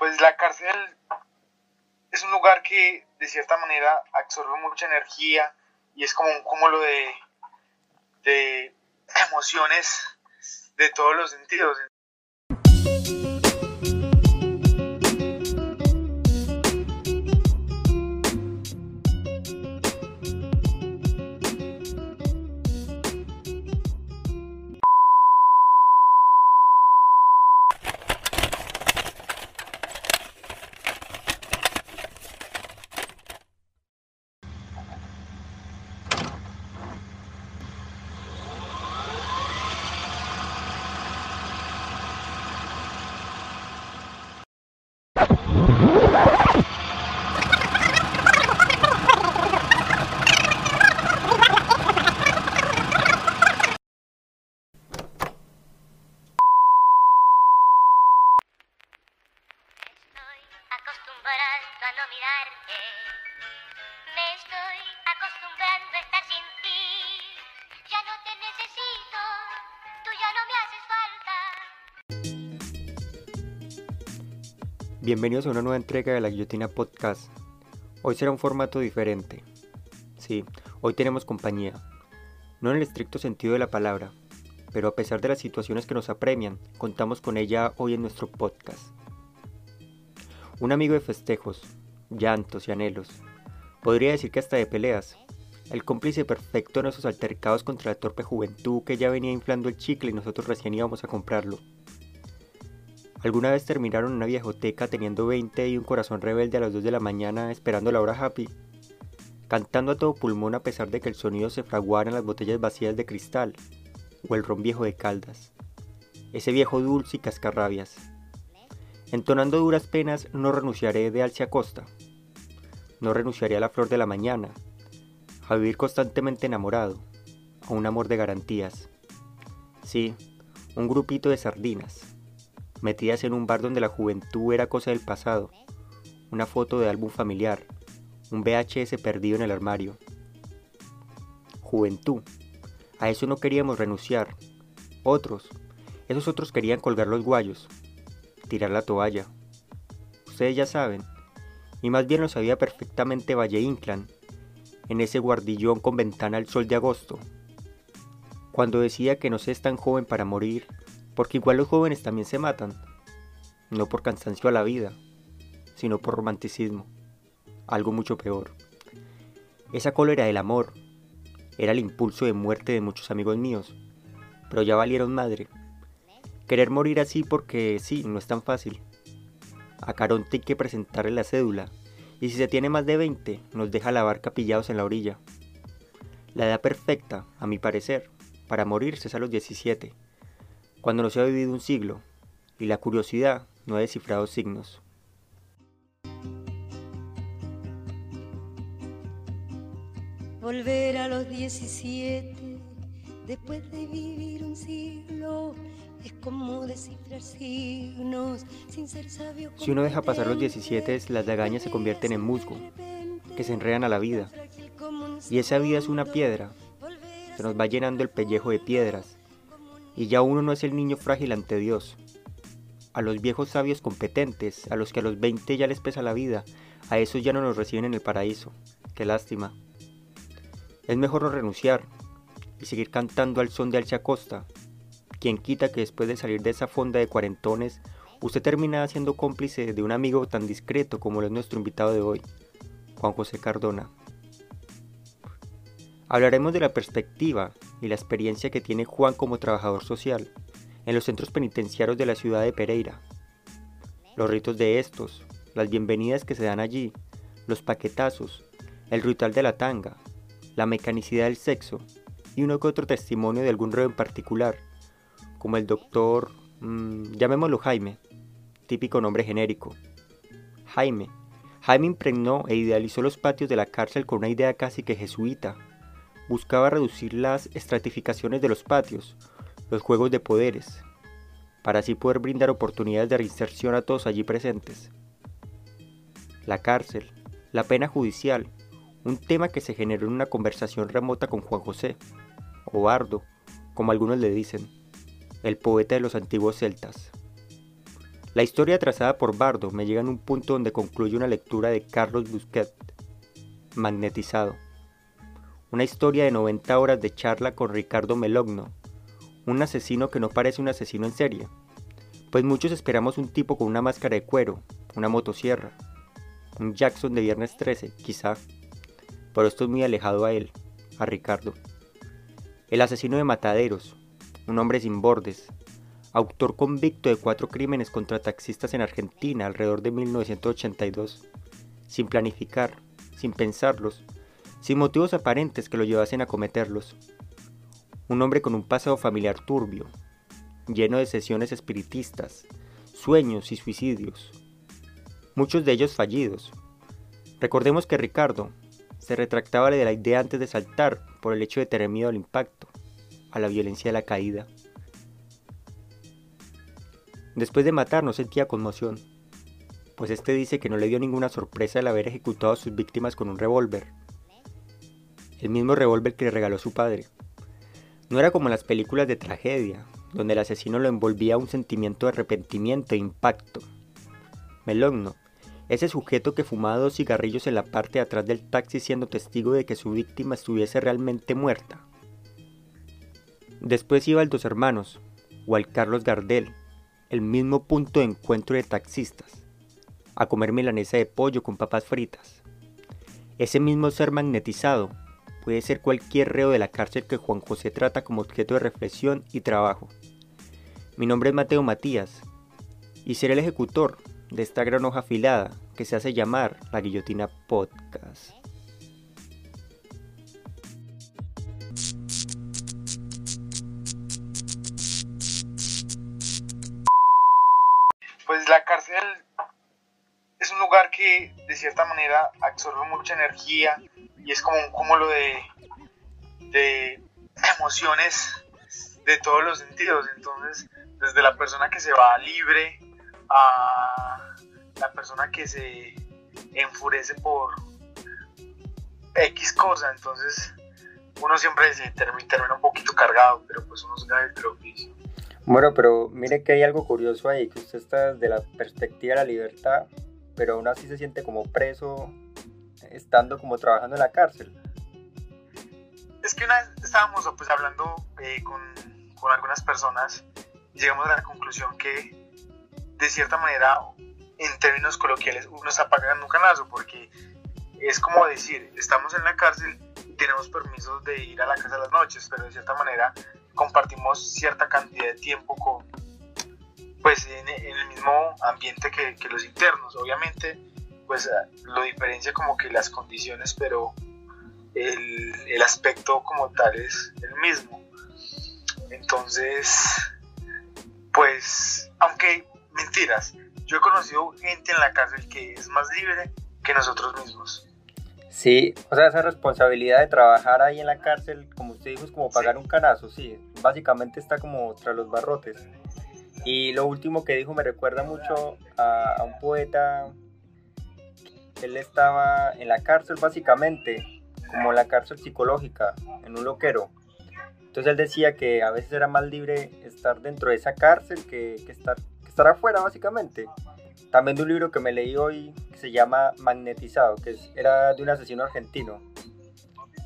pues la cárcel es un lugar que de cierta manera absorbe mucha energía y es como un cúmulo de, de emociones de todos los sentidos. Bienvenidos a una nueva entrega de la Guillotina Podcast. Hoy será un formato diferente. Sí, hoy tenemos compañía. No en el estricto sentido de la palabra, pero a pesar de las situaciones que nos apremian, contamos con ella hoy en nuestro podcast. Un amigo de festejos, llantos y anhelos. Podría decir que hasta de peleas. El cómplice perfecto en esos altercados contra la torpe juventud que ya venía inflando el chicle y nosotros recién íbamos a comprarlo. ¿Alguna vez terminaron una viejoteca teniendo 20 y un corazón rebelde a las 2 de la mañana esperando la hora happy? Cantando a todo pulmón a pesar de que el sonido se fraguara en las botellas vacías de cristal o el ron viejo de caldas. Ese viejo dulce y cascarrabias. Entonando duras penas, no renunciaré de Alcia Costa. No renunciaré a la flor de la mañana, a vivir constantemente enamorado, a un amor de garantías. Sí, un grupito de sardinas metidas en un bar donde la juventud era cosa del pasado, una foto de álbum familiar, un VHS perdido en el armario. Juventud. A eso no queríamos renunciar. Otros. Esos otros querían colgar los guayos, tirar la toalla. Ustedes ya saben. Y más bien lo sabía perfectamente Valle Inclán, en ese guardillón con ventana al sol de agosto. Cuando decía que no se es tan joven para morir, porque igual los jóvenes también se matan, no por cansancio a la vida, sino por romanticismo, algo mucho peor. Esa cólera del amor era el impulso de muerte de muchos amigos míos, pero ya valieron madre. Querer morir así porque sí, no es tan fácil. A Caronte hay que presentarle la cédula, y si se tiene más de 20, nos deja la barca pillados en la orilla. La edad perfecta, a mi parecer, para morirse es a los 17 cuando no se ha vivido un siglo y la curiosidad no ha descifrado signos. Volver a los 17 después de vivir un siglo es como descifrar signos sin ser sabio. Si uno deja pasar los 17, las lagañas se convierten en musgo, que se enredan a la vida. Y esa vida es una piedra. Se nos va llenando el pellejo de piedras y ya uno no es el niño frágil ante Dios. A los viejos sabios competentes, a los que a los 20 ya les pesa la vida, a esos ya no nos reciben en el paraíso. Qué lástima. Es mejor no renunciar y seguir cantando al son de Alcia Costa. Quien quita que después de salir de esa fonda de cuarentones, usted termina siendo cómplice de un amigo tan discreto como lo es nuestro invitado de hoy, Juan José Cardona. Hablaremos de la perspectiva y la experiencia que tiene Juan como trabajador social en los centros penitenciarios de la ciudad de Pereira. Los ritos de estos, las bienvenidas que se dan allí, los paquetazos, el ritual de la tanga, la mecanicidad del sexo y uno que otro testimonio de algún reo en particular, como el doctor, mmm, llamémoslo Jaime, típico nombre genérico. Jaime. Jaime impregnó e idealizó los patios de la cárcel con una idea casi que jesuita, buscaba reducir las estratificaciones de los patios, los juegos de poderes, para así poder brindar oportunidades de reinserción a todos allí presentes. La cárcel, la pena judicial, un tema que se generó en una conversación remota con Juan José, o Bardo, como algunos le dicen, el poeta de los antiguos celtas. La historia trazada por Bardo me llega en un punto donde concluye una lectura de Carlos Busquet, Magnetizado. Una historia de 90 horas de charla con Ricardo Melogno, un asesino que no parece un asesino en serie, pues muchos esperamos un tipo con una máscara de cuero, una motosierra, un Jackson de Viernes 13, quizá, pero esto es muy alejado a él, a Ricardo. El asesino de Mataderos, un hombre sin bordes, autor convicto de cuatro crímenes contra taxistas en Argentina alrededor de 1982, sin planificar, sin pensarlos, sin motivos aparentes que lo llevasen a cometerlos. Un hombre con un pasado familiar turbio, lleno de sesiones espiritistas, sueños y suicidios, muchos de ellos fallidos. Recordemos que Ricardo se retractaba de la idea antes de saltar por el hecho de tener miedo al impacto, a la violencia de la caída. Después de matar no sentía conmoción, pues este dice que no le dio ninguna sorpresa el haber ejecutado a sus víctimas con un revólver, el mismo revólver que le regaló su padre. No era como las películas de tragedia, donde el asesino lo envolvía un sentimiento de arrepentimiento e impacto. Melogno, ese sujeto que fumaba dos cigarrillos en la parte de atrás del taxi siendo testigo de que su víctima estuviese realmente muerta. Después iba al Dos Hermanos, o al Carlos Gardel, el mismo punto de encuentro de taxistas, a comer milanesa de pollo con papas fritas. Ese mismo ser magnetizado puede ser cualquier reo de la cárcel que Juan José trata como objeto de reflexión y trabajo. Mi nombre es Mateo Matías y seré el ejecutor de esta gran hoja afilada que se hace llamar la Guillotina Podcast. pues la cárcel es un lugar que cierta manera absorbe mucha energía y es como un cúmulo de, emociones de todos los sentidos. Entonces, desde la persona que se va libre a la persona que se enfurece por X cosa. Entonces, uno siempre se termina, un poquito cargado, pero pues uno se da el oficio. Bueno, pero mire que hay algo curioso ahí, que usted está desde la perspectiva de la libertad, pero aún así se siente como preso, estando como trabajando en la cárcel. Es que una vez estábamos pues, hablando eh, con, con algunas personas y llegamos a la conclusión que de cierta manera, en términos coloquiales, uno está pagando un canazo, porque es como decir, estamos en la cárcel tenemos permisos de ir a la casa a las noches, pero de cierta manera compartimos cierta cantidad de tiempo con, pues en, el mismo ambiente que, los internos. Obviamente, pues lo diferencia como que las condiciones, pero el, el aspecto como tal es el mismo. Entonces, pues, aunque mentiras, yo he conocido gente en la cárcel que es más libre que nosotros mismos. Sí, o sea, esa responsabilidad de trabajar ahí en la cárcel, como usted dijo, es como pagar un canazo, sí, básicamente está como tras los barrotes. Y lo último que dijo me recuerda mucho a, un poeta, él estaba en la cárcel básicamente, como la cárcel psicológica, en un loquero. Entonces él decía que a veces era más libre estar dentro de esa cárcel que, estar, que afuera básicamente. También de un libro que me leí hoy que se llama Magnetizado, que era de un asesino argentino.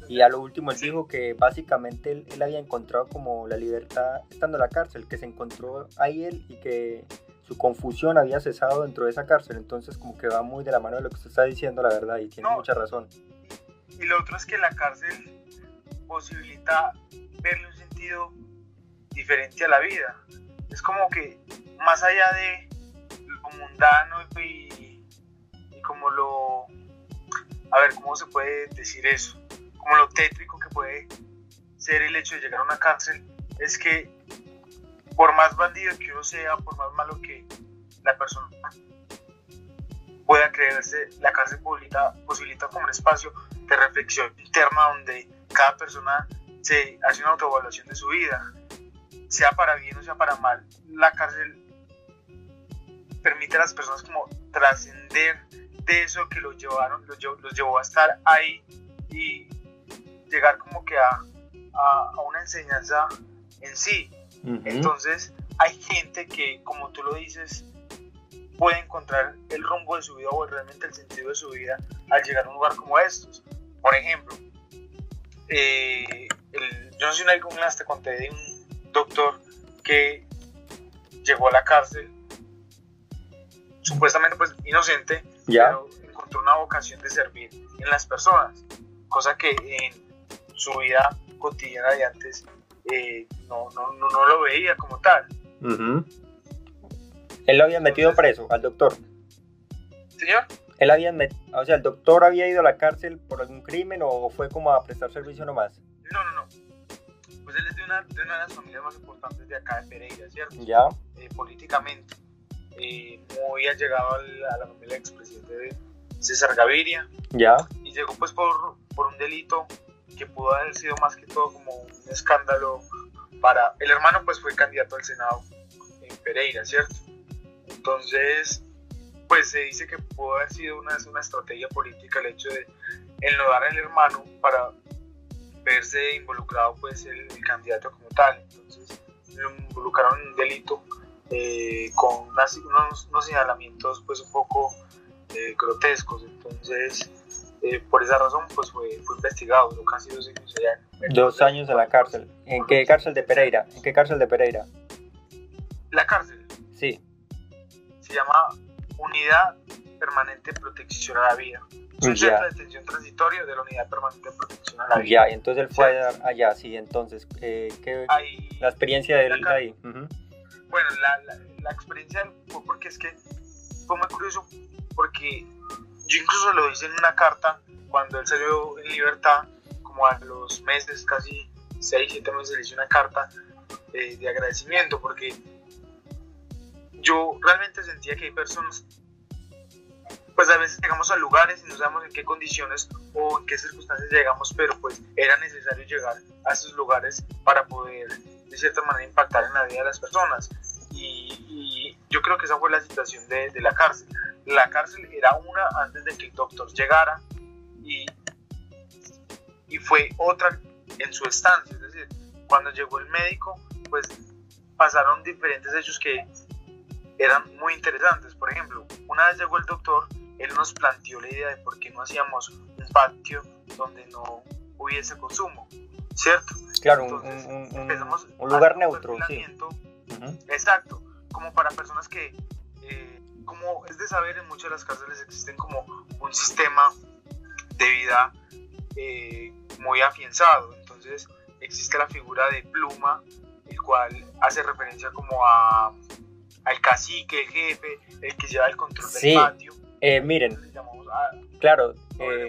Y a lo último él dijo que básicamente él, había encontrado como la libertad estando en la cárcel, que se encontró ahí él y que su confusión había cesado dentro de esa cárcel. Entonces como que va muy de la mano de lo que usted está diciendo, la verdad, y tiene mucha razón. Y lo otro es que la cárcel posibilita verle un sentido diferente a la vida. Es como que más allá de mundano y, como lo... A ver, ¿cómo se puede decir eso? Como lo tétrico que puede ser el hecho de llegar a una cárcel, es que por más bandido que uno sea, por más malo que la persona pueda creerse, la cárcel posibilita, como un espacio de reflexión interna donde cada persona se hace una autoevaluación de su vida, sea para bien o sea para mal. La cárcel permite a las personas como trascender de eso que los llevaron, los llevó, a estar ahí y llegar como que a, a, una enseñanza en sí. Entonces hay gente que, como tú lo dices, puede encontrar el rumbo de su vida o realmente el sentido de su vida al llegar a un lugar como estos. Por ejemplo, eh, yo no sé si alguna vez te conté de un doctor que llegó a la cárcel supuestamente pues inocente, pero encontró una vocación de servir en las personas, cosa que en su vida cotidiana de antes eh, no, no, no, lo veía como tal. Él lo había metido preso, al doctor. ¿Señor? Él había o sea, el doctor había ido a la cárcel por algún crimen o fue como a prestar servicio nomás. No, no, no. Pues él es de una, de, una de las familias más importantes de acá de Pereira, ¿cierto? Ya. Eh, políticamente. Eh, muy allegado a la familia del expresidente de César Gaviria. Ya. Y llegó pues por, por un delito que pudo haber sido más que todo como un escándalo para... El hermano pues fue candidato al Senado en Pereira, ¿cierto? Entonces, pues se dice que pudo haber sido una, una estrategia política el hecho de enlodar al hermano para verse involucrado pues el, candidato como tal. Entonces, lo involucraron en un delito eh, con unos, unos, señalamientos pues un poco eh, grotescos. Entonces, eh, por esa razón pues fue, fue investigado, duró casi dos años allá. Dos años en la cárcel. ¿En qué cárcel de Pereira? ¿En qué cárcel de Pereira? La cárcel. Sí. Se llama Unidad Permanente de Protección a la Vida. Es un centro de detención transitorio de la Unidad Permanente de Protección a la Vida. Ya, entonces él fue allá, sí, entonces, eh, ¿qué, la experiencia de él ahí? Bueno, la, la, la experiencia fue porque es que fue muy curioso, porque yo incluso lo hice en una carta cuando él salió en libertad, como a los meses, casi 6, 7 meses, le hice una carta eh, de agradecimiento porque yo realmente sentía que hay personas, pues a veces llegamos a lugares y no sabemos en qué condiciones o en qué circunstancias llegamos, pero pues era necesario llegar a esos lugares para poder de cierta manera impactar en la vida de las personas. Y, yo creo que esa fue la situación de, de la cárcel la cárcel era una antes de que el doctor llegara y, y fue otra en su estancia. Es decir, cuando llegó el médico, pues pasaron diferentes hechos que eran muy interesantes. Por ejemplo, una vez llegó el doctor, él nos planteó la idea de por qué no hacíamos un patio donde no hubiese consumo, ¿cierto? Claro, un, lugar neutro, sí. Exacto, como para personas que como es de saber, en muchas de las cárceles existen como un sistema de vida eh, muy afianzado. Entonces existe la figura de pluma, el cual hace referencia como a al cacique, el jefe, el que lleva el control del patio. Eh, miren, claro, eh,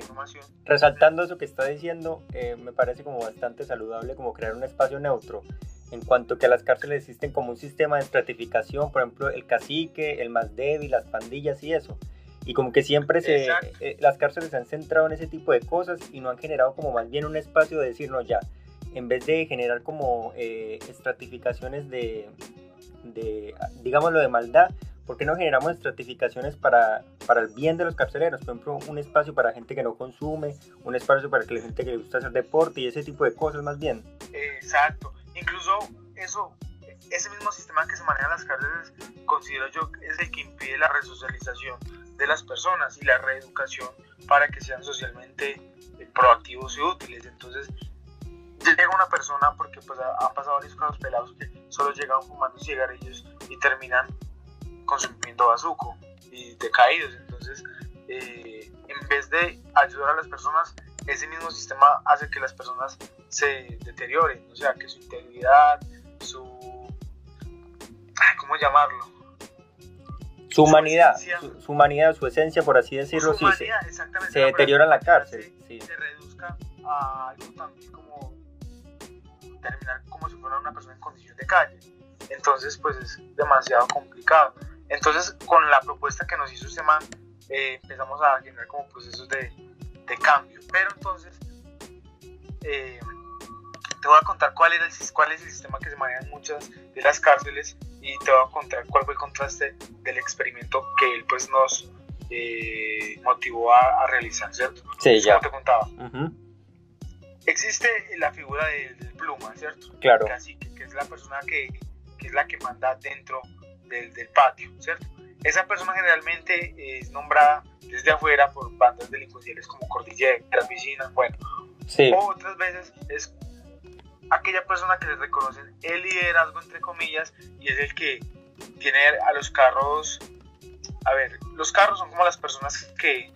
resaltando eso que está diciendo, me parece como bastante saludable como crear un espacio neutro en cuanto que las cárceles existen como un sistema de estratificación, por ejemplo, el cacique, el más débil, las pandillas y eso. Y como que siempre se, eh, las cárceles se han centrado en ese tipo de cosas y no han generado como más bien un espacio de decirnos ya, en vez de generar como eh, estratificaciones de, de, digámoslo, de maldad, ¿por qué no generamos estratificaciones para, para el bien de los carceleros? Por ejemplo, un espacio para gente que no consume, un espacio para que la gente que le gusta hacer deporte y ese tipo de cosas más bien. Exacto. Incluso eso, ese mismo sistema que se maneja en las cárceles, considero yo es el que impide la resocialización de las personas y la reeducación para que sean socialmente proactivos y útiles. Entonces, llega una persona, porque pues han pasado varios casos pelados que solo llegan fumando cigarrillos y terminan consumiendo bazuco y decaídos. Entonces, eh, en vez de ayudar a las personas, ese mismo sistema hace que las personas se deterioren, o sea, que su integridad, su... ¿Cómo llamarlo? Su humanidad, su, humanidad, su esencia, por así decirlo, sí, se, se deteriora en la cárcel. Se, se reduzca a algo también como terminar como si fuera una persona en condición de calle. Entonces, pues es demasiado complicado. Entonces, con la propuesta que nos hizo este man, eh, empezamos a generar como procesos de, de cambio. Pero entonces, eh, te voy a contar cuál, era el, cuál es el sistema que se maneja en muchas de las cárceles y te voy a contar cuál fue el contraste del experimento que él pues nos eh, motivó a, realizar, ¿cierto? Sí, ya. Como te contaba. Existe la figura del, pluma, ¿cierto? Claro. que, es la persona que, que, es la que manda dentro del, del patio, ¿cierto? esa persona generalmente es nombrada desde afuera por bandas delincuenciales como Cordillera, Piscina, bueno. Sí. O otras veces es aquella persona que le reconocen el liderazgo, entre comillas, y es el que tiene a los carros. A ver, los carros son como las personas que,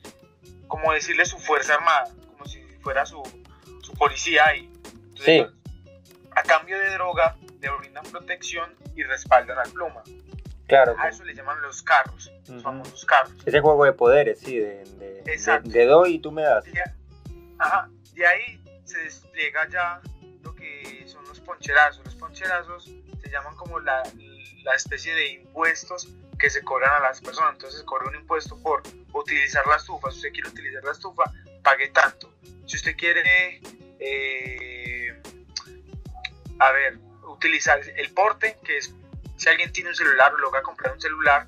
como decirle su fuerza armada, como si fuera su, su policía y Sí. a cambio de droga le brindan protección y respaldan al pluma. Claro. A eso le llaman los carros, los Ujú. famosos carros. Ese juego de poderes, sí, de, de, de, Exacto. de doy y tú me das. De, ajá, de ahí se despliega ya lo que son los poncherazos. Los poncherazos se llaman como la, la especie de impuestos que se cobran a las personas. Entonces se cobra un impuesto por utilizar la estufa. Si usted quiere utilizar la estufa, pague tanto. Si usted quiere, eh, a ver, utilizar el porte, que es si alguien tiene un celular o logra comprar un celular,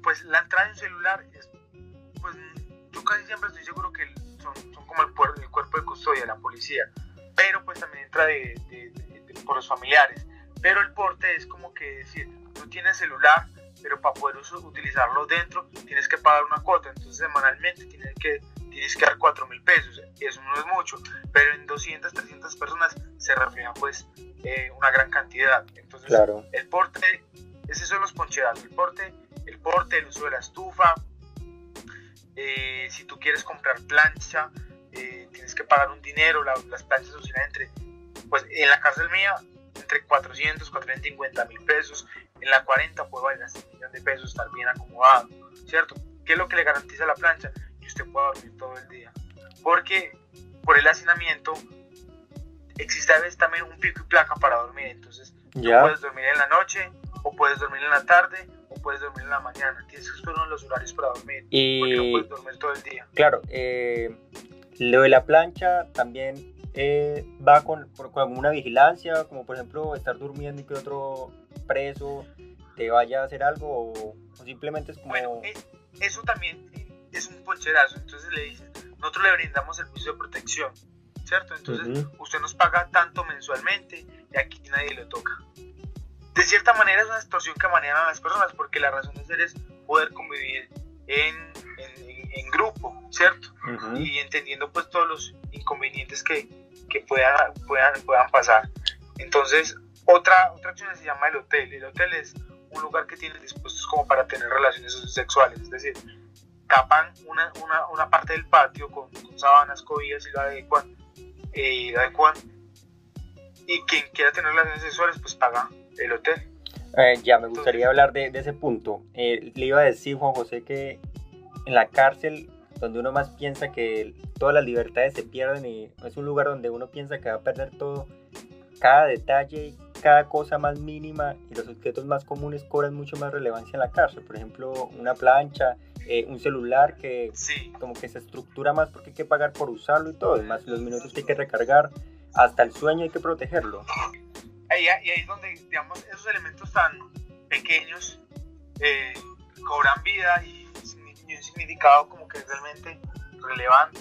pues la entrada de un celular es, pues yo casi siempre estoy seguro que son, son como el, puer- el cuerpo de custodia de la policía, pero pues también entra de, de- de- por los familiares. Pero el porte es como que decir, tú tienes celular, pero para poder uso- utilizarlo dentro tienes que pagar una cuota, entonces semanalmente tienes que, tienes que dar 4 mil pesos, y eso no es mucho, pero en 200, 300 personas se refleja pues eh, una gran cantidad. Entonces Claro. el porte, es eso de los poncherazos, el porte, el porte, el uso de la estufa, eh, si tú quieres comprar plancha, eh, tienes que pagar un dinero, la- las planchas oscilan entre, pues en la cárcel mía, entre 400, 450 mil pesos, en la 40 puede valer hasta un millón de pesos, estar bien acomodado, ¿cierto? ¿Qué es lo que le garantiza la plancha? Que usted pueda dormir todo el día, porque por el hacinamiento existe a veces también un pico y placa para dormir, entonces Ya. puedes dormir en la noche, o puedes dormir en la tarde, puedes dormir en la mañana. Tienes que escoger uno de los horarios para dormir, porque no Y puedes dormir todo el día. claro, eh, lo de la plancha también eh, va con, por- con una vigilancia, como por ejemplo estar durmiendo y que otro preso te vaya a hacer algo o, o simplemente es como... Bueno, eso también es un poncherazo. Entonces le dicen, nosotros le brindamos servicio de protección, ¿cierto? Entonces usted nos paga tanto mensualmente y aquí nadie lo toca. De cierta manera es una extorsión que manejan a las personas porque la razón de ser es poder convivir en, en- grupo, ¿cierto? Y entendiendo pues todos los inconvenientes que, que puedan, puedan, puedan pasar. Entonces, otra, otra opción se llama el hotel. El hotel es un lugar que tiene dispuestos como para tener relaciones sexuales, es decir, tapan una, una, una parte del patio con, con sábanas, cobijas y lo adecuan, eh, adecuan. Y quien quiera tener relaciones sexuales, pues paga el hotel. Eh, ya, me gustaría Entonces- hablar de, de ese punto. Eh, le iba a decir, Juan José, que en la cárcel, donde uno más piensa que todas las libertades se pierden y es un lugar donde uno piensa que va a perder todo, cada detalle, cada cosa más mínima y los objetos más comunes cobran mucho más relevancia en la cárcel. Por ejemplo, una plancha, eh, un celular que Sí, como que se estructura más porque hay que pagar por usarlo y todo, más los minutos que hay que recargar, hasta el sueño hay que protegerlo. Ahí, y ahí es donde, digamos, esos elementos tan pequeños eh, cobran vida y, y un significado como que es realmente relevante.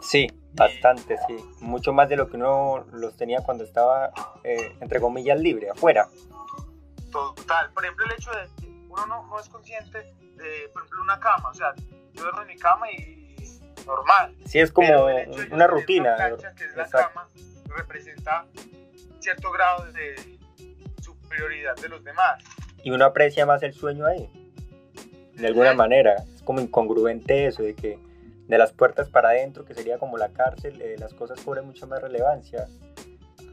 Sí, bastante, sí. Mucho más de lo que uno los tenía cuando estaba, eh, entre comillas, libre, afuera. Total. Por ejemplo, el hecho de que uno no, no es consciente de, por ejemplo, una cama. O sea, yo duermo en mi cama y normal. Sí, es como una rutina. plancha, que es la Exacto. cama, representa cierto grado de superioridad de los demás. Y uno aprecia más el sueño ahí. De alguna manera. Es como incongruente eso de que de las puertas para adentro, que sería como la cárcel, eh, las cosas cobran mucha más relevancia.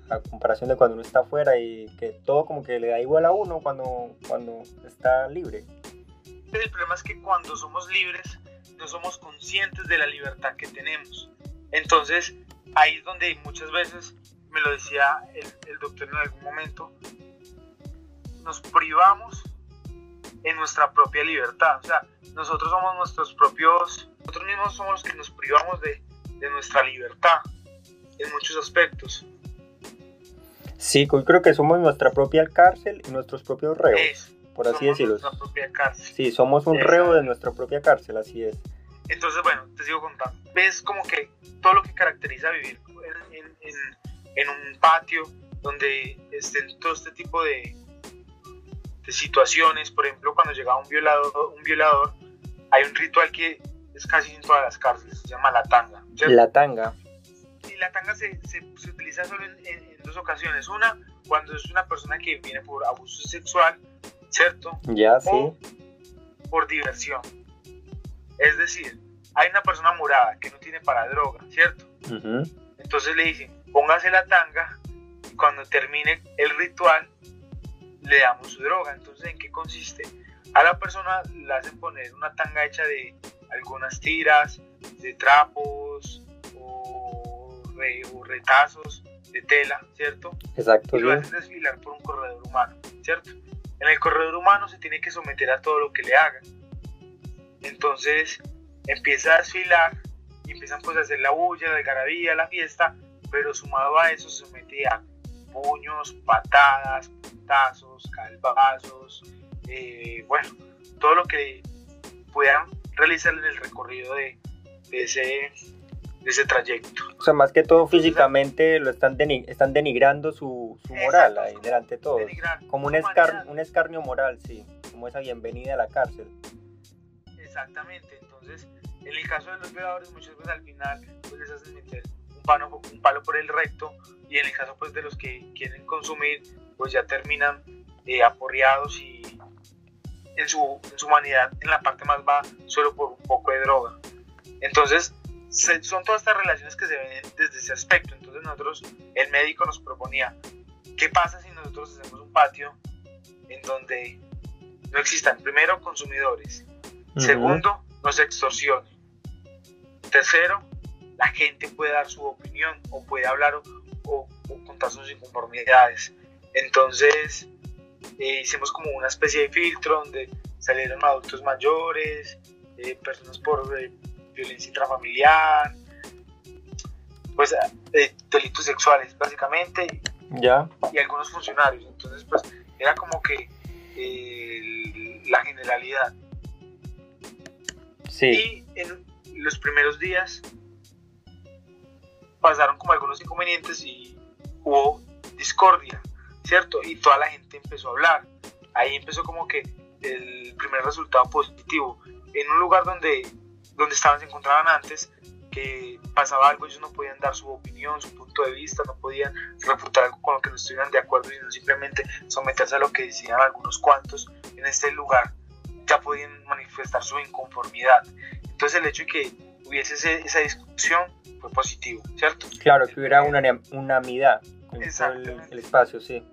A comparación de cuando uno está afuera y que todo como que le da igual a uno cuando, cuando está libre. El problema es que cuando somos libres no somos conscientes de la libertad que tenemos. Entonces, ahí es donde muchas veces, me lo decía el, el doctor en algún momento, nos privamos en nuestra propia libertad. O sea, nosotros somos nuestros propios, nosotros mismos somos los que nos privamos de, de nuestra libertad en muchos aspectos. Sí, creo que somos nuestra propia cárcel y nuestros propios reos, Es, por así decirlo. Nuestra propia cárcel. Sí, somos un Exacto. reo de nuestra propia cárcel, así es. Entonces, bueno, te sigo contando. Ves como que todo lo que caracteriza vivir en, en- en- en un patio donde estén todo este tipo de, situaciones. Por ejemplo, cuando llegaba un violador, un violador, hay un ritual que es casi en todas las cárceles, se llama la tanga. La tanga. Y la tanga se, se, utiliza solo en, dos ocasiones. Una, cuando es una persona que viene por abuso sexual, ¿cierto? Ya, sí. O por diversión. Es decir, hay una persona morada que no tiene para droga, ¿cierto? Entonces le dicen, póngase la tanga y cuando termine el ritual le damos su droga. Entonces, ¿en qué consiste? A la persona le hacen poner una tanga hecha de algunas tiras, de trapos o, retazos de tela, ¿cierto? Exacto. Y lo hacen desfilar por un corredor humano, ¿cierto? En el corredor humano se tiene que someter a todo lo que le hagan. Entonces empieza a desfilar y empiezan pues a hacer la bulla, la algarabía, la fiesta, pero sumado a eso se somete a puños, patadas, puntazos, calvazos, eh, bueno, todo lo que puedan realizar en el recorrido de, ese, de ese trayecto. O sea, más que todo físicamente lo están, están denigrando su, su moral ahí delante de todos. Como un, un escarnio moral, sí, como esa bienvenida a la cárcel. Exactamente, entonces en el caso de los violadores muchas veces al final pues les hacen meter palo, un palo por el recto y en el caso pues de los que quieren consumir pues ya terminan eh, aporreados y en su, en su humanidad en la parte más baja solo por un poco de droga. Entonces son todas estas relaciones que se ven desde ese aspecto. Entonces nosotros, el médico nos proponía, ¿qué pasa si nosotros hacemos un patio en donde no existan primero consumidores, segundo, no se extorsione, tercero, la gente puede dar su opinión o puede hablar o, contar sus inconformidades. Entonces eh, hicimos como una especie de filtro donde salieron adultos mayores, eh, personas por eh, violencia intrafamiliar, pues delitos sexuales básicamente, ya y algunos funcionarios. Entonces pues era como que la generalidad. Sí. Y en los primeros días pasaron como algunos inconvenientes y hubo discordia, ¿cierto? Y toda la gente empezó a hablar. Ahí empezó como que el primer resultado positivo. En un lugar donde, donde estaban, se encontraban antes, que pasaba algo, ellos no podían dar su opinión, su punto de vista, no podían refutar algo con lo que no estuvieran de acuerdo, sino simplemente someterse a lo que decían algunos cuantos. En este lugar ya podían manifestar su inconformidad. Entonces el hecho de que hubiese esa discusión fue positivo, ¿cierto? Claro, que hubiera una unanimidad en el, espacio, sí.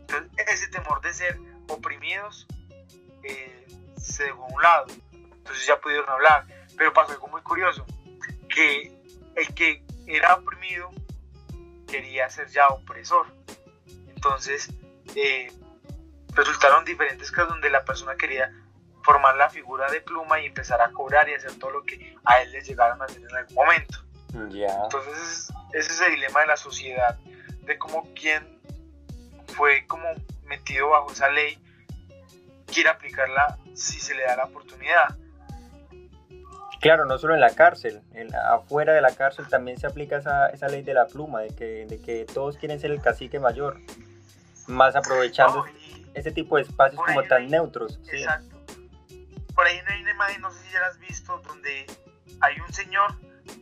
Entonces, ese temor de ser oprimidos eh, se dejó a un lado, entonces ya pudieron hablar, pero pasó algo muy curioso, que el que era oprimido quería ser ya opresor, entonces eh, resultaron diferentes casos donde la persona quería formar la figura de pluma y empezar a cobrar y hacer todo lo que a él le llegaron a hacer en algún momento. Entonces, ese es el dilema de la sociedad, de cómo quien fue como metido bajo esa ley quiere aplicarla si se le da la oportunidad. Claro, no solo en la cárcel, en afuera de la cárcel también se aplica esa, esa ley de la pluma, de que, de que todos quieren ser el cacique mayor, más aprovechando ese tipo de espacios como tan neutros. Exacto. Por ahí hay una imagen, no sé si ya la has visto, donde hay un señor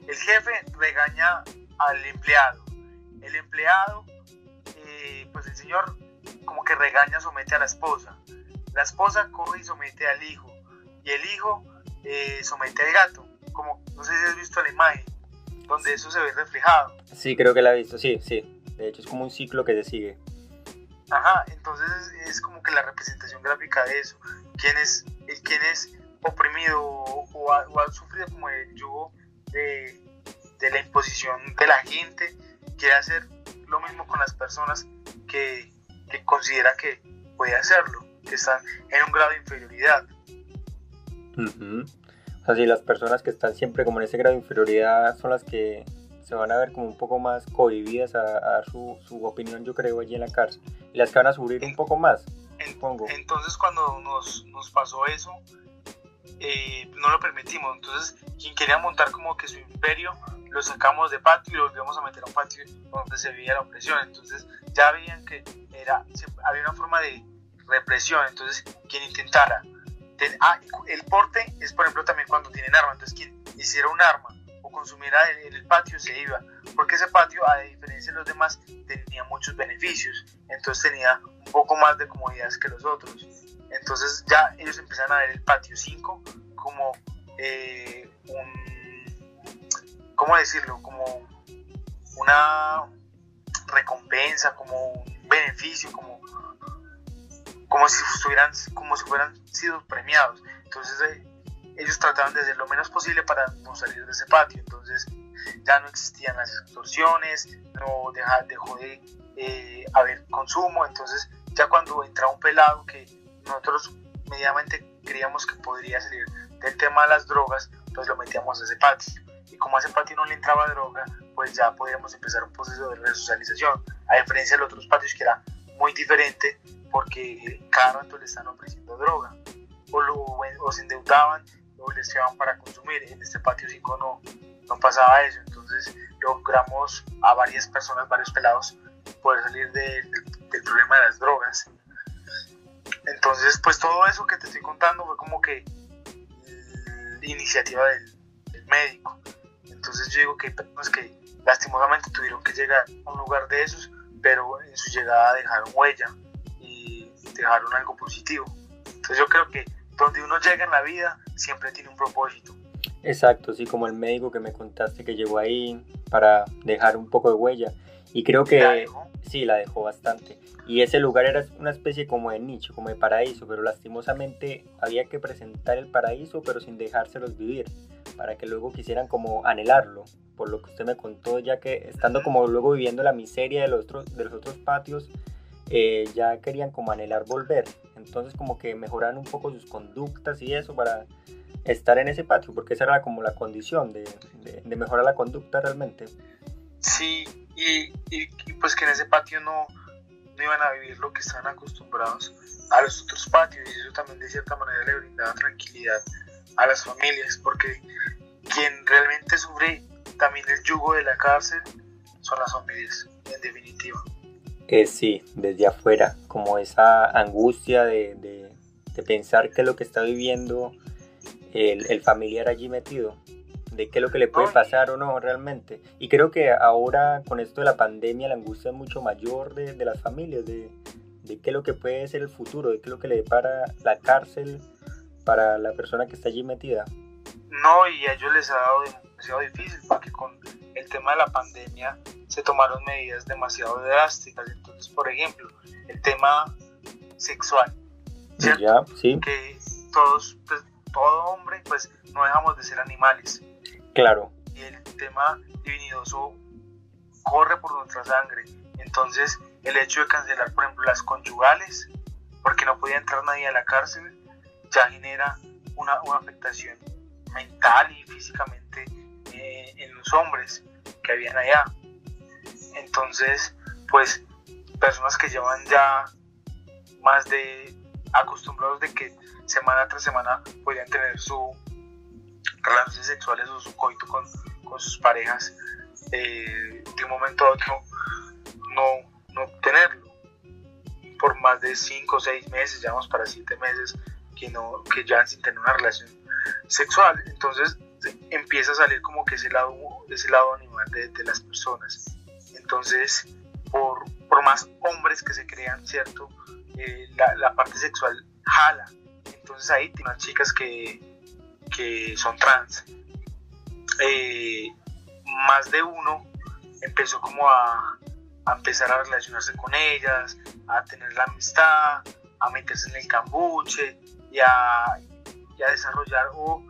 el jefe regaña al empleado. El empleado, eh, pues el señor como que regaña, somete a la esposa. La esposa coge y somete al hijo. Y el hijo eh, somete al gato. Como, no sé si has visto la imagen, donde eso se ve reflejado. Sí, creo que la he visto, sí, sí. De hecho es como un ciclo que se sigue. Ajá, entonces es como que la representación gráfica de eso. ¿Quién es, quién es oprimido o, ha, o ha, sufrido como el yugo de, la imposición de la gente, quiere hacer lo mismo con las personas que, considera que puede hacerlo, que están en un grado de inferioridad. O sea, si las personas que están siempre como en ese grado de inferioridad son las que se van a ver como un poco más cohibidas a, dar su, opinión, yo creo, allí en la cárcel. Y las que van a sufrir un poco más, Entonces, cuando nos, nos pasó eso, eh, no lo permitimos. Entonces, quien quería montar como que su imperio, lo sacamos de patio y lo volvimos a meter a un patio donde se veía la opresión. Entonces, ya veían que era, había una forma de represión. Entonces, quien intentara, ah, el porte es por ejemplo también cuando tienen arma, entonces quien hiciera un arma o consumiera en el patio se iba, porque ese patio, a diferencia de los demás, tenía muchos beneficios, entonces tenía un poco más de comodidades que los otros. Entonces ya ellos empiezan a ver el patio 5 como eh, un, ¿cómo decirlo? Como una recompensa, como un beneficio, como, como si estuvieran, como si fueran sido premiados. Entonces eh, ellos trataban de hacer lo menos posible para no salir de ese patio. Entonces ya no existían las extorsiones, no dejó de eh, haber consumo. Entonces ya cuando entraba un pelado que nosotros medianamente creíamos que podría salir del tema de las drogas, pues lo metíamos a ese patio. Y como a ese patio no le entraba droga, pues ya podíamos empezar un proceso de resocialización, a diferencia de los otros patios que era muy diferente porque cada rato le están ofreciendo droga, o, lo, o se endeudaban o les llevaban para consumir. En este patio 5 no, no pasaba eso, entonces logramos a varias personas, varios pelados, poder salir del problema de las drogas. Entonces, pues todo eso que te estoy contando fue como que la iniciativa del, médico. Entonces yo digo que hay personas que lastimosamente tuvieron que llegar a un lugar de esos, pero en su llegada dejaron huella y dejaron algo positivo. Entonces yo creo que donde uno llega en la vida siempre tiene un propósito. Exacto, sí, como el médico que me contaste que llegó ahí para dejar un poco de huella. Y creo que sí, la dejó bastante. Y ese lugar era una especie como de nicho, como de paraíso, pero lastimosamente había que presentar el paraíso, pero sin dejárselos vivir, para que luego quisieran como anhelarlo, por lo que usted me contó, ya que estando como luego viviendo la miseria de los otros, de los otros patios, eh, ya querían como anhelar volver. Entonces como que mejoraron un poco sus conductas y eso para estar en ese patio, porque esa era como la condición de, mejorar la conducta realmente. Sí, y, y, pues que en ese patio no, no iban a vivir lo que estaban acostumbrados a los otros patios y eso también de cierta manera le brindaba tranquilidad a las familias porque quien realmente sufre también el yugo de la cárcel son las familias en definitiva eh, sí desde afuera como esa angustia de, de, de pensar que lo que está viviendo el, el familiar allí metido de qué es lo que le puede pasar o no realmente. Y creo que ahora con esto de la pandemia la angustia es mucho mayor de, de las familias, de, de, qué es lo que puede ser el futuro, de qué es lo que le depara la cárcel para la persona que está allí metida. No, y a ellos les ha dado demasiado difícil porque con el tema de la pandemia se tomaron medidas demasiado drásticas. Entonces, por ejemplo, el tema sexual, Ya, sí. Que todos, pues, todo hombre, pues no dejamos de ser animales. Claro. Y el tema divinidoso corre por nuestra sangre. Entonces, el hecho de cancelar, por ejemplo, las conyugales, porque no podía entrar nadie a la cárcel, ya genera una, afectación mental y físicamente en los hombres que habían allá. Entonces, pues, personas que llevan ya más de acostumbrados de que semana tras semana podían tener su relaciones sexuales o su coito con, con sus parejas, eh, de un momento a otro no, no tenerlo. Por más de 5 o 6 meses, llevamos para 7 meses que, no, que ya sin tener una relación sexual. Entonces empieza a salir como que ese lado, ese lado animal de, de las personas. Entonces, por, por, más hombres que se crean, ¿cierto? Eh, la, parte sexual jala. Entonces ahí tiene unas chicas que, que son trans, eh, más de uno empezó como a, empezar a relacionarse con ellas, a tener la amistad, a meterse en el cambuche y a, desarrollar o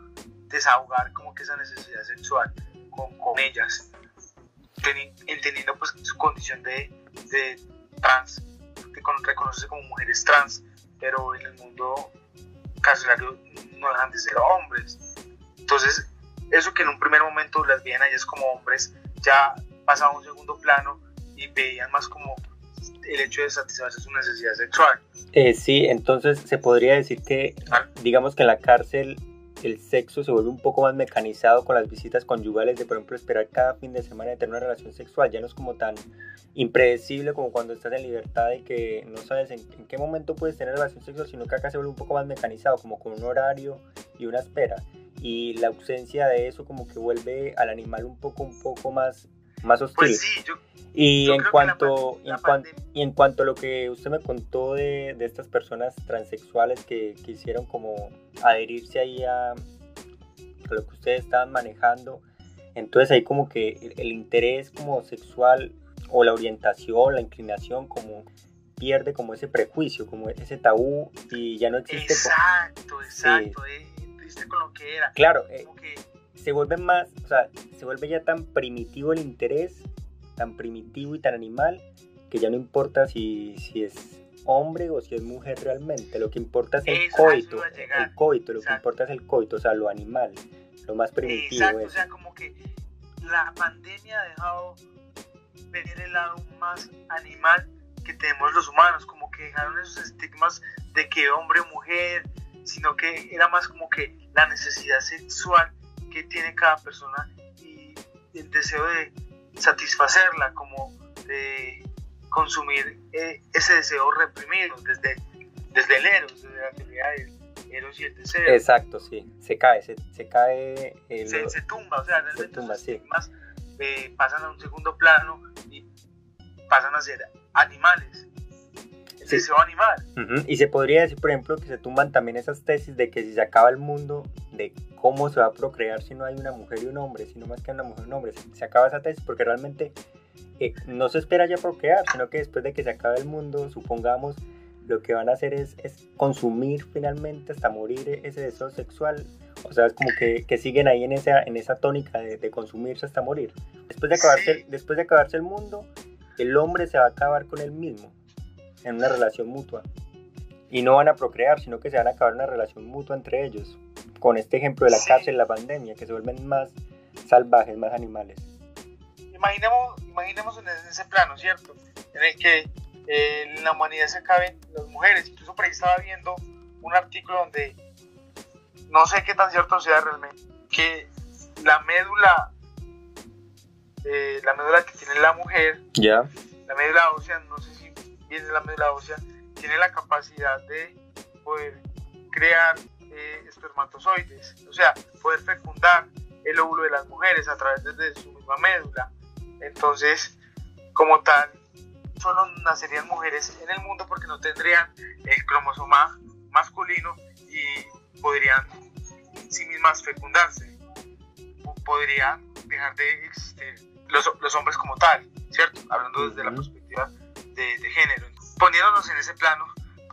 desahogar como que esa necesidad sexual con, con ellas, entendiendo pues su condición de, de trans, de reconocerse como mujeres trans, pero en el mundo carcelario no dejan de ser hombres. Entonces, eso que en un primer momento las veían a ellas como hombres, ya pasaba a un segundo plano y veían más como el hecho de satisfacer su necesidad sexual. Eh, sí, entonces se podría decir que, digamos que en la cárcel el sexo se vuelve un poco más mecanizado con las visitas conyugales de, por ejemplo, esperar cada fin de semana de tener una relación sexual. Ya no es como tan impredecible como cuando estás en libertad y que no sabes en, qué momento puedes tener relación sexual, sino que acá se vuelve un poco más mecanizado, como con un horario y una espera. Y la ausencia de eso como que vuelve al animal un poco, un poco más, más hostil. Pues sí, yo, y, en cuanto, en y en cuanto a lo que usted me contó de, de estas personas transexuales que quisieron como adherirse ahí a, a, lo que ustedes estaban manejando, entonces ahí como que el, el, interés como sexual o la orientación, la inclinación como pierde como ese prejuicio, como ese tabú y ya no existe. Exacto, exacto, eh, con lo que era. Claro, eh, que... se vuelve más, o sea, se vuelve ya tan primitivo el interés tan primitivo y tan animal que ya no importa si, si es hombre o si es mujer realmente, lo que importa es el coito, el coito, lo que importa es el coito, o sea, lo animal, lo más primitivo. Exacto, o sea, como que la pandemia ha dejado ver el lado más animal que tenemos los humanos, como que dejaron esos estigmas de que hombre o mujer, sino que era más como que la necesidad sexual que tiene cada persona y el deseo de satisfacerla, como de consumir eh, ese deseo reprimido desde, desde el Eros, desde la teoría del Eros y el deseo. Exacto, sí, se cae, se, se cae. El, se, se, tumba, o sea, realmente se tumba, sí. eh, pasan a un segundo plano y pasan a ser animales. Sí. deseo animal. Uh -huh. Y se podría decir, por ejemplo, que se tumban también esas tesis de que si se acaba el mundo, de cómo se va a procrear si no hay una mujer y un hombre, si no más que una mujer y un hombre. Se, se acaba esa tesis porque realmente eh, no se espera ya procrear, sino que después de que se acabe el mundo, supongamos, lo que van a hacer es, es consumir finalmente hasta morir ese deseo sexual. O sea, es como que, que siguen ahí en esa, en esa tónica de, de, consumirse hasta morir. Después de, acabarse, sí. después de acabarse el mundo, el hombre se va a acabar con él mismo en una relación mutua. Y no van a procrear, sino que se van a acabar una relación mutua entre ellos. Con este ejemplo de la cárcel, la pandemia, que se vuelven más salvajes, más animales. Imaginemos, imaginemos en ese plano, ¿cierto? En el que eh, en la humanidad se acaben las mujeres. Incluso por ahí estaba viendo un artículo donde no sé qué tan cierto sea realmente, que la médula, eh, la médula que tiene la mujer, ya la médula ósea, no sé si viene la médula ósea, tiene la capacidad de poder crear eh, espermatozoides, o sea, poder fecundar el óvulo de las mujeres a través de su misma médula. Entonces, como tal, solo nacerían mujeres en el mundo porque no tendrían el cromosoma masculino y podrían sí mismas fecundarse. Podrían dejar de existir los, los hombres como tal, ¿cierto? Hablando desde la perspectiva de, de género. Poniéndonos en ese plano,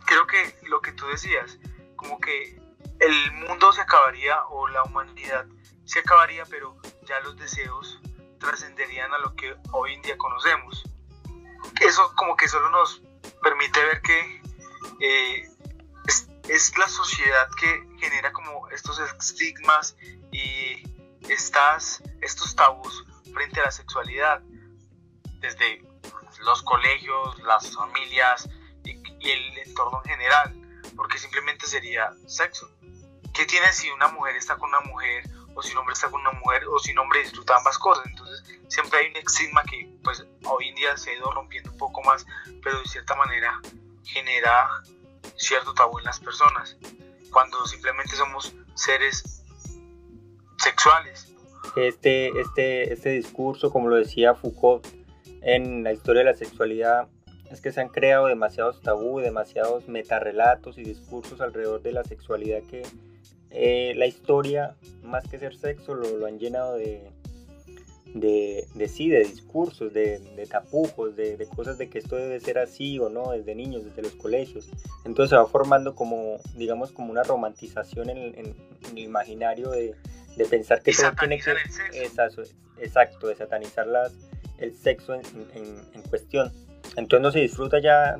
creo que lo que tú decías, como que el mundo se acabaría o la humanidad se acabaría, pero ya los deseos trascenderían a lo que hoy en día conocemos. Eso como que solo nos permite ver que eh, es, es, la sociedad que genera como estos estigmas y estas, estos tabús frente a la sexualidad, desde los colegios, las familias y, y el entorno en general, porque simplemente sería sexo. ¿Qué tiene si una mujer está con una mujer o si un hombre está con una mujer o si un hombre disfruta ambas cosas? Entonces siempre hay un estigma que pues hoy en día se ha ido rompiendo un poco más, pero de cierta manera genera cierto tabú en las personas, cuando simplemente somos seres sexuales. Este, este, este discurso, como lo decía Foucault en la historia de la sexualidad, es que se han creado demasiados tabú, demasiados metarrelatos y discursos alrededor de la sexualidad que eh, la historia, más que ser sexo, lo, lo han llenado de, de, de, sí, de discursos, de, de tapujos, de, de, cosas de que esto debe ser así o no, desde niños, desde los colegios. Entonces se va formando como, digamos, como una romantización en el, en el imaginario de, pensar que todo tiene que... Exacto, exacto, de satanizar las, el sexo en, en, en, cuestión. Entonces no se disfruta ya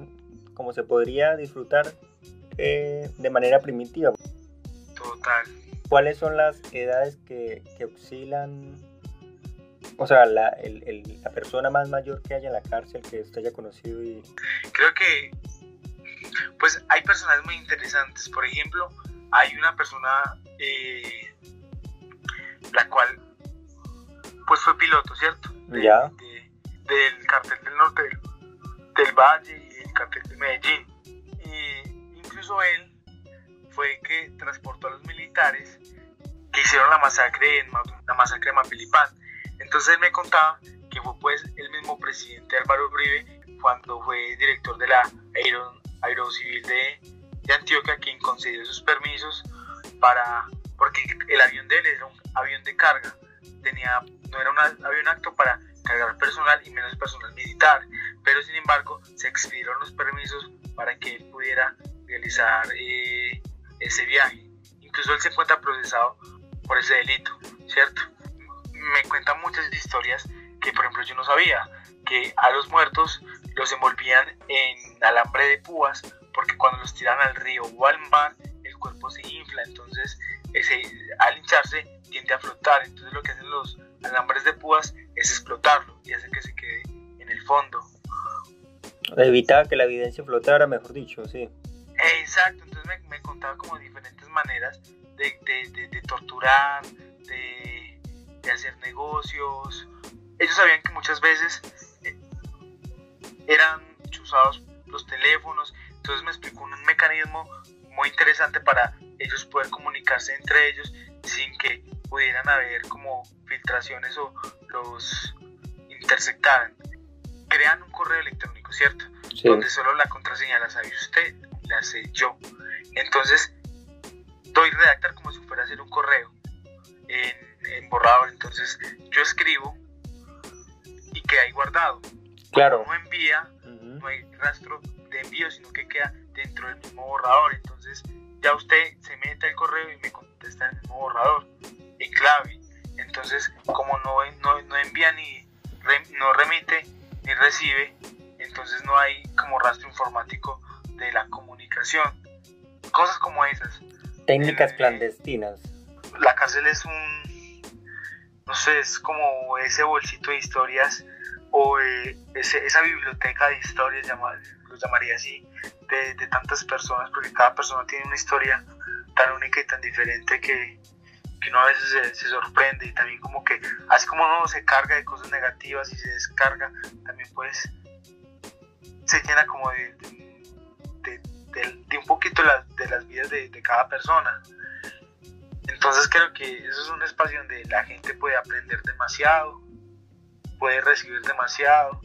como se podría disfrutar eh, de manera primitiva. Total. ¿Cuáles son las edades que, que oscilan o sea, la, el, el, la, persona más mayor que haya en la cárcel que usted haya conocido y... Creo que, pues hay personas muy interesantes. Por ejemplo, hay una persona eh, la cual pues fue piloto, ¿cierto? ya. Del cartel del norte del, Valle y el cartel de Medellín. Y incluso él fue el que transportó a los militares que hicieron la masacre en la masacre de Mapilipán. Entonces él me contaba que fue pues el mismo presidente Álvaro Uribe cuando fue director de la Aerocivil de, de Antioquia quien concedió sus permisos para porque el avión de él era un avión de carga tenía no era un avión acto para cargar personal y menos personal militar pero sin embargo se expidieron los permisos para que él pudiera realizar eh, ese viaje. Incluso él se encuentra procesado por ese delito cierto me cuentan muchas historias que por ejemplo yo no sabía que a los muertos los envolvían en alambre de púas porque cuando los tiran al río o al mar el cuerpo se infla, entonces al hincharse tiende a flotar, entonces lo que hacen los alambres de púas es explotarlo y hacer que se quede en el fondo. Evitaba que la evidencia flotara, mejor dicho, sí. Exacto, entonces me, me contaba como diferentes maneras de, de, de, torturar, de, de hacer negocios. Ellos sabían que muchas veces eran usados los teléfonos, entonces me explicó un mecanismo muy interesante para ellos poder comunicarse entre ellos sin que pudieran haber como filtraciones o los interceptaran. Crean un correo electrónico, ¿cierto? Donde solo la contraseña la sabe usted, la sé yo. Entonces, doy redactar como si fuera a hacer un correo en, en borrador. Entonces, yo escribo y queda ahí guardado Claro. No envía, no hay rastro de envío, sino que queda dentro del mismo borrador. Entonces, ya usted se mete al correo y me contesta en el mismo borrador, en clave. Entonces, como no, no, envía ni no remite ni recibe, entonces no hay como rastro informático de la comunicación. Cosas como esas. Técnicas clandestinas. La cárcel es un, no sé, es como ese bolsito de historias o eh, esa biblioteca de historias, lo llamaría así, de, tantas personas, porque cada persona tiene una historia tan única y tan diferente que, que uno a veces se, sorprende y también como que, así como uno se carga de cosas negativas y se descarga, también pues se llena como de, de, un poquito de las vidas de, cada persona. Entonces creo que eso es un espacio donde la gente puede aprender demasiado, puede recibir demasiado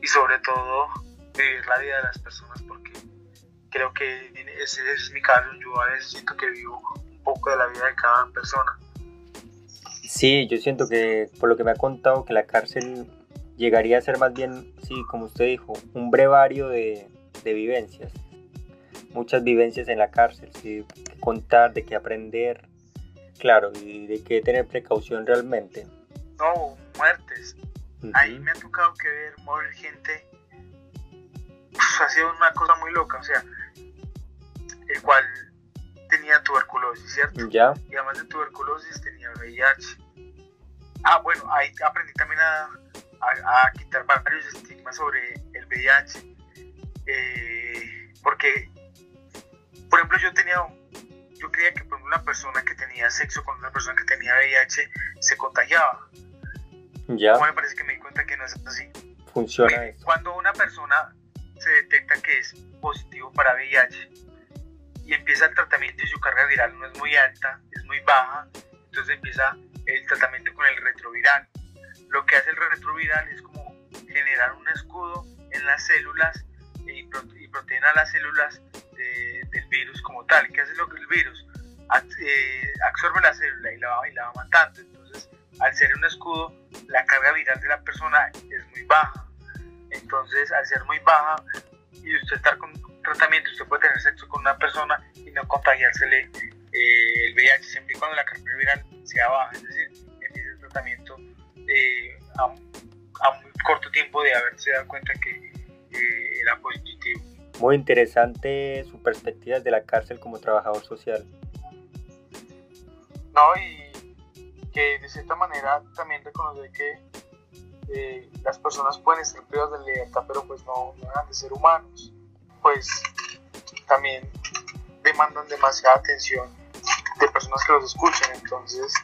y sobre todo vivir la vida de las personas porque creo que ese es mi caso, yo a veces siento que vivo un poco de la vida de cada persona. Sí, yo siento que por lo que me ha contado que la cárcel llegaría a ser más bien, sí, como usted dijo, un brevario de, de vivencias. Muchas vivencias en la cárcel, sí, contar, de qué aprender, claro, y de qué tener precaución realmente. No, muertes. Ahí me ha tocado que ver morir gente. ha sido una cosa muy loca, o sea, el cual tenía tuberculosis, ¿cierto? Ya. Y además de tuberculosis tenía VIH. Ah, bueno, ahí aprendí también a, a, quitar varios estigmas sobre el VIH. Eh, porque, por ejemplo, yo tenía, yo creía que por una persona que tenía sexo con una persona que tenía VIH se contagiaba. Ya. me parece que me di cuenta que no es así. Funciona Cuando una persona se detecta que es positivo para VIH y empieza el tratamiento y su carga viral no es muy alta, es muy baja, entonces empieza el tratamiento con el retroviral. Lo que hace el retroviral es como generar un escudo en las células y, proteína a las células del virus como tal. ¿Qué hace lo que el virus? Eh, absorbe la célula y la, y la va matando. Entonces, al ser un escudo, la carga viral de la persona es muy baja. Entonces, al ser muy baja y usted estar con tratamiento, usted puede tener sexo con una persona y no contagiársele eh, el VIH siempre y cuando la carga viral sea baja. Es decir, empieza el tratamiento eh, a, muy corto tiempo de haberse dado cuenta que eh, era positivo. Muy interesante su perspectiva de la cárcel como trabajador social. No, y que de cierta manera también reconocer que eh, las personas pueden estar privadas de libertad, pero pues no, no dejan de ser humanos, pues también demandan demasiada atención de personas que los escuchen, entonces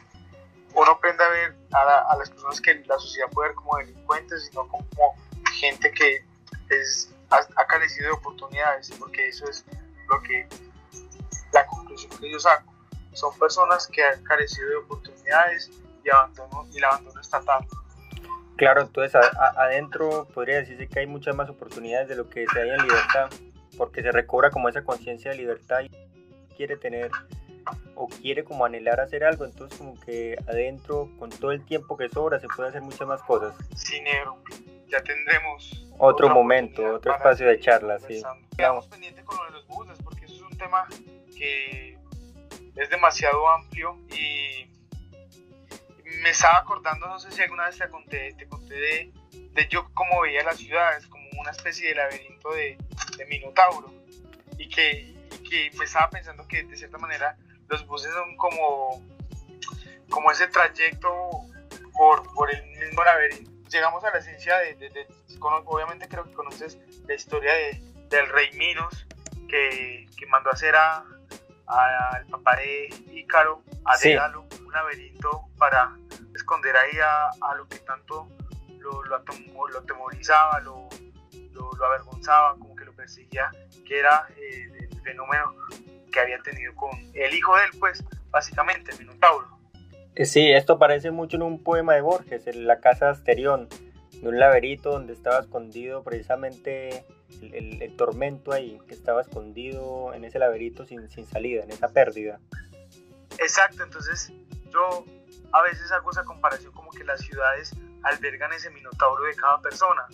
uno aprende a ver a, las personas que la sociedad puede ver como delincuentes, sino como gente que es, ha, carecido de oportunidades, porque eso es lo que la conclusión que yo saco. Son personas que han carecido de oportunidades y, abandono, y el abandono estatal. Claro, entonces adentro podría decirse que hay muchas más oportunidades de lo que se hay en libertad, porque se recobra como esa conciencia de libertad y quiere tener o quiere como anhelar hacer algo, entonces como que adentro con todo el tiempo que sobra se puede hacer muchas más cosas. Sí, negro, ya tendremos otro momento, otro espacio de charla, sí. Quedamos pendientes con lo de los buses porque eso es un tema que es demasiado amplio y me estaba acordando, no sé si alguna vez te conté, te conté de, de yo cómo veía las ciudades, como una especie de laberinto de, de Minotauro y que, y que me estaba pensando que de cierta manera los buses son como, como ese trayecto por, por el mismo laberinto. Llegamos a la esencia de, obviamente creo que conoces la historia de, del rey Minos, que, que mandó a hacer a, al papá de Ícaro, a sí. un laberinto para esconder ahí a, a lo que tanto lo, lo, lo atemorizaba, lo, lo, avergonzaba, perseguía, que era eh, el fenómeno que había tenido con el hijo de él, pues, básicamente, el Minotauro. Eh, sí, esto parece mucho en un poema de Borges, en La Casa de Asterión, de un laberinto donde estaba escondido precisamente el, tormento ahí, que estaba escondido en ese laberinto sin, sin salida, en esa pérdida. Exacto, entonces yo a veces hago esa comparación como que las ciudades albergan ese minotauro de cada persona,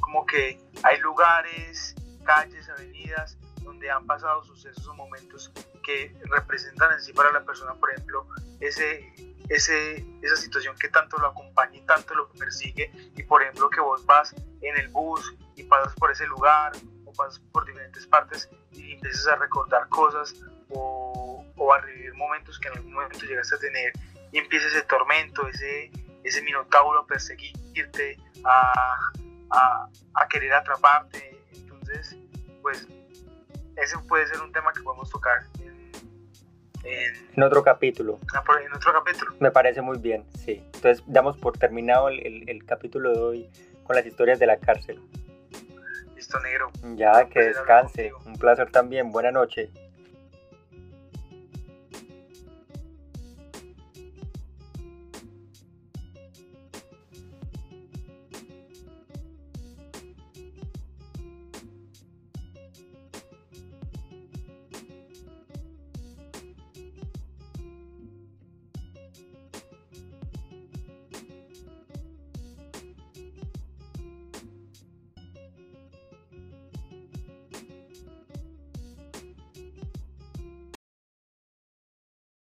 como que hay lugares, calles, avenidas donde han pasado sucesos o momentos que representan en sí para la persona, por ejemplo, ese, ese, esa situación que tanto lo acompaña y tanto lo persigue, y por ejemplo que vos vas en el bus y pasas por ese lugar o pasas por diferentes partes y empiezas a recordar cosas o, a revivir momentos que en algún momento llegaste a tener y empieza ese tormento, ese, ese minotauro a perseguirte, a, a, a querer atraparte. Entonces, pues ese puede ser un tema que podemos tocar en, otro capítulo. En otro capítulo. Me parece muy bien, sí. Entonces damos por terminado el, el, capítulo de hoy con las historias de la cárcel. Listo, negro. Ya, que descanse. Un placer también. Buena noche.